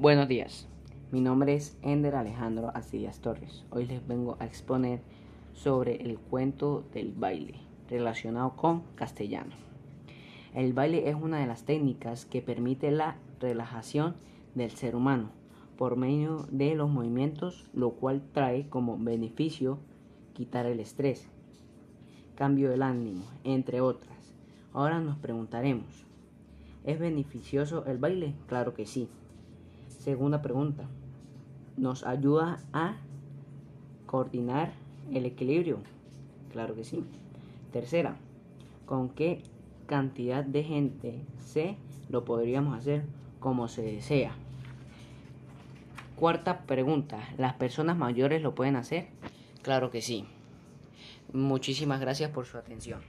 Buenos días, mi nombre es Ender Alejandro Asillas Torres. Hoy les vengo a exponer sobre el cuento del baile relacionado con castellano. El baile es una de las técnicas que permite la relajación del ser humano por medio de los movimientos, lo cual trae como beneficio quitar el estrés, cambio del ánimo, entre otras. Ahora nos preguntaremos, ¿es beneficioso el baile? Claro que sí. Segunda pregunta. ¿Nos ayuda a coordinar el equilibrio? Claro que sí. Tercera. ¿Con qué cantidad de gente se lo podríamos hacer como se desea? Cuarta pregunta. ¿Las personas mayores lo pueden hacer? Claro que sí. Muchísimas gracias por su atención.